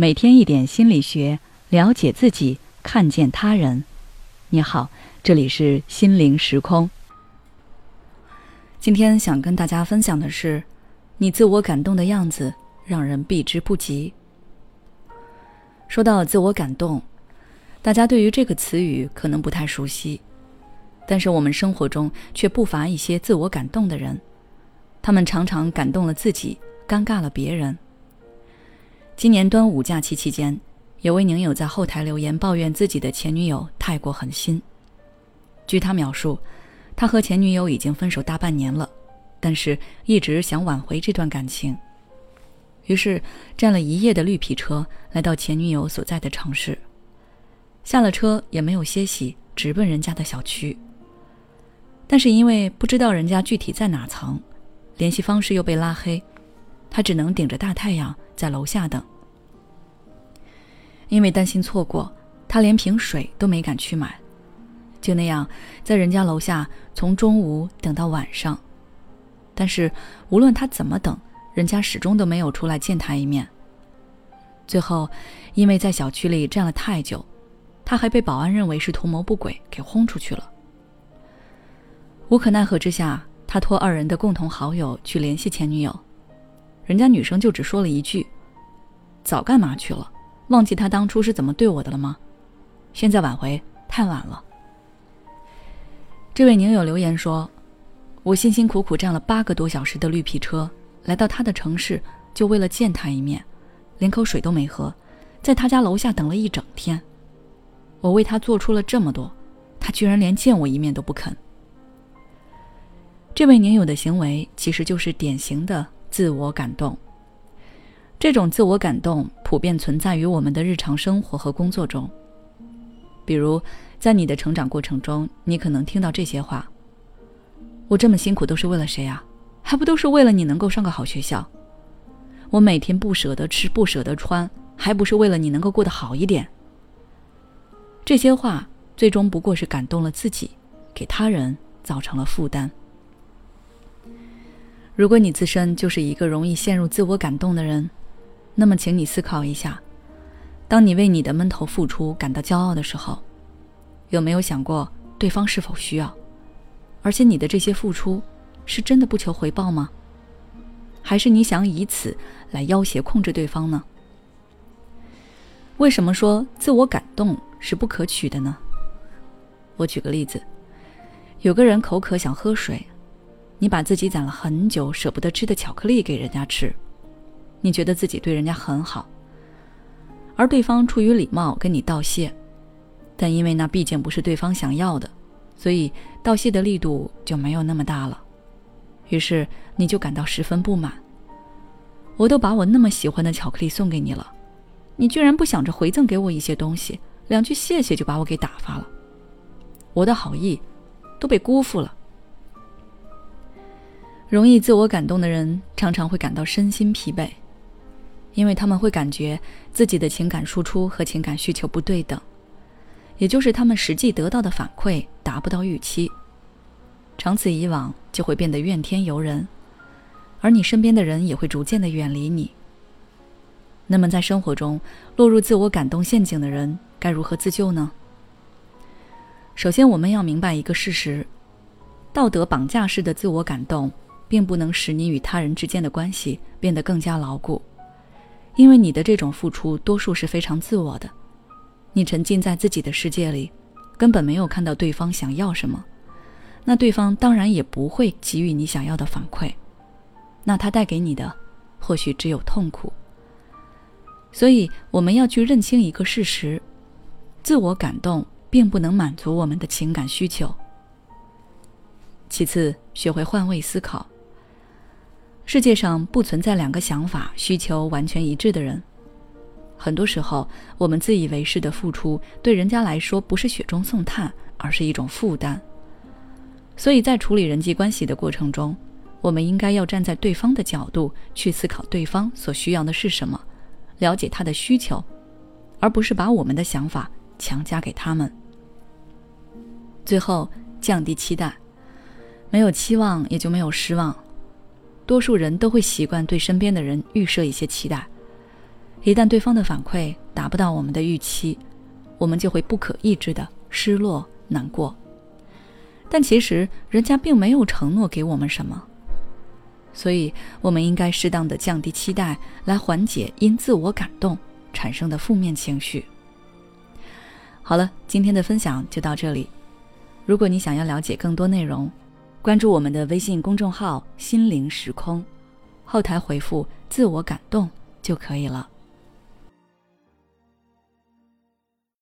每天一点心理学，了解自己，看见他人。你好，这里是心灵时空。今天想跟大家分享的是，你自我感动的样子让人避之不及。说到自我感动，大家对于这个词语可能不太熟悉，但是我们生活中却不乏一些自我感动的人，他们常常感动了自己，尴尬了别人。今年端午假期期间，有位宁友在后台留言抱怨自己的前女友太过狠心。据他描述，他和前女友已经分手大半年了，但是一直想挽回这段感情。于是站了一夜的绿皮车来到前女友所在的城市，下了车也没有歇息，直奔人家的小区。但是因为不知道人家具体在哪层，联系方式又被拉黑，他只能顶着大太阳。在楼下等，因为担心错过，他连瓶水都没敢去买，就那样在人家楼下从中午等到晚上。但是无论他怎么等，人家始终都没有出来见他一面。最后，因为在小区里站了太久，他还被保安认为是图谋不轨，给轰出去了。无可奈何之下，他托二人的共同好友去联系前女友。人家女生就只说了一句：“早干嘛去了？忘记他当初是怎么对我的了吗？现在挽回太晚了。”这位宁友留言说：“我辛辛苦苦站了八个多小时的绿皮车，来到他的城市，就为了见他一面，连口水都没喝，在他家楼下等了一整天。我为他做出了这么多，他居然连见我一面都不肯。”这位宁友的行为其实就是典型的。自我感动，这种自我感动普遍存在于我们的日常生活和工作中。比如，在你的成长过程中，你可能听到这些话：“我这么辛苦都是为了谁啊？还不都是为了你能够上个好学校？我每天不舍得吃，不舍得穿，还不是为了你能够过得好一点？”这些话最终不过是感动了自己，给他人造成了负担。如果你自身就是一个容易陷入自我感动的人，那么请你思考一下：当你为你的闷头付出感到骄傲的时候，有没有想过对方是否需要？而且你的这些付出是真的不求回报吗？还是你想以此来要挟控制对方呢？为什么说自我感动是不可取的呢？我举个例子，有个人口渴想喝水。你把自己攒了很久舍不得吃的巧克力给人家吃，你觉得自己对人家很好，而对方出于礼貌跟你道谢，但因为那毕竟不是对方想要的，所以道谢的力度就没有那么大了，于是你就感到十分不满。我都把我那么喜欢的巧克力送给你了，你居然不想着回赠给我一些东西，两句谢谢就把我给打发了，我的好意都被辜负了。容易自我感动的人常常会感到身心疲惫，因为他们会感觉自己的情感输出和情感需求不对等，也就是他们实际得到的反馈达不到预期。长此以往，就会变得怨天尤人，而你身边的人也会逐渐的远离你。那么，在生活中落入自我感动陷阱的人该如何自救呢？首先，我们要明白一个事实：道德绑架式的自我感动。并不能使你与他人之间的关系变得更加牢固，因为你的这种付出多数是非常自我的，你沉浸在自己的世界里，根本没有看到对方想要什么，那对方当然也不会给予你想要的反馈，那他带给你的或许只有痛苦。所以我们要去认清一个事实：自我感动并不能满足我们的情感需求。其次，学会换位思考。世界上不存在两个想法、需求完全一致的人。很多时候，我们自以为是的付出，对人家来说不是雪中送炭，而是一种负担。所以在处理人际关系的过程中，我们应该要站在对方的角度去思考对方所需要的是什么，了解他的需求，而不是把我们的想法强加给他们。最后，降低期待，没有期望也就没有失望。多数人都会习惯对身边的人预设一些期待，一旦对方的反馈达不到我们的预期，我们就会不可抑制的失落难过。但其实人家并没有承诺给我们什么，所以我们应该适当的降低期待，来缓解因自我感动产生的负面情绪。好了，今天的分享就到这里。如果你想要了解更多内容，关注我们的微信公众号“心灵时空”，后台回复“自我感动”就可以了。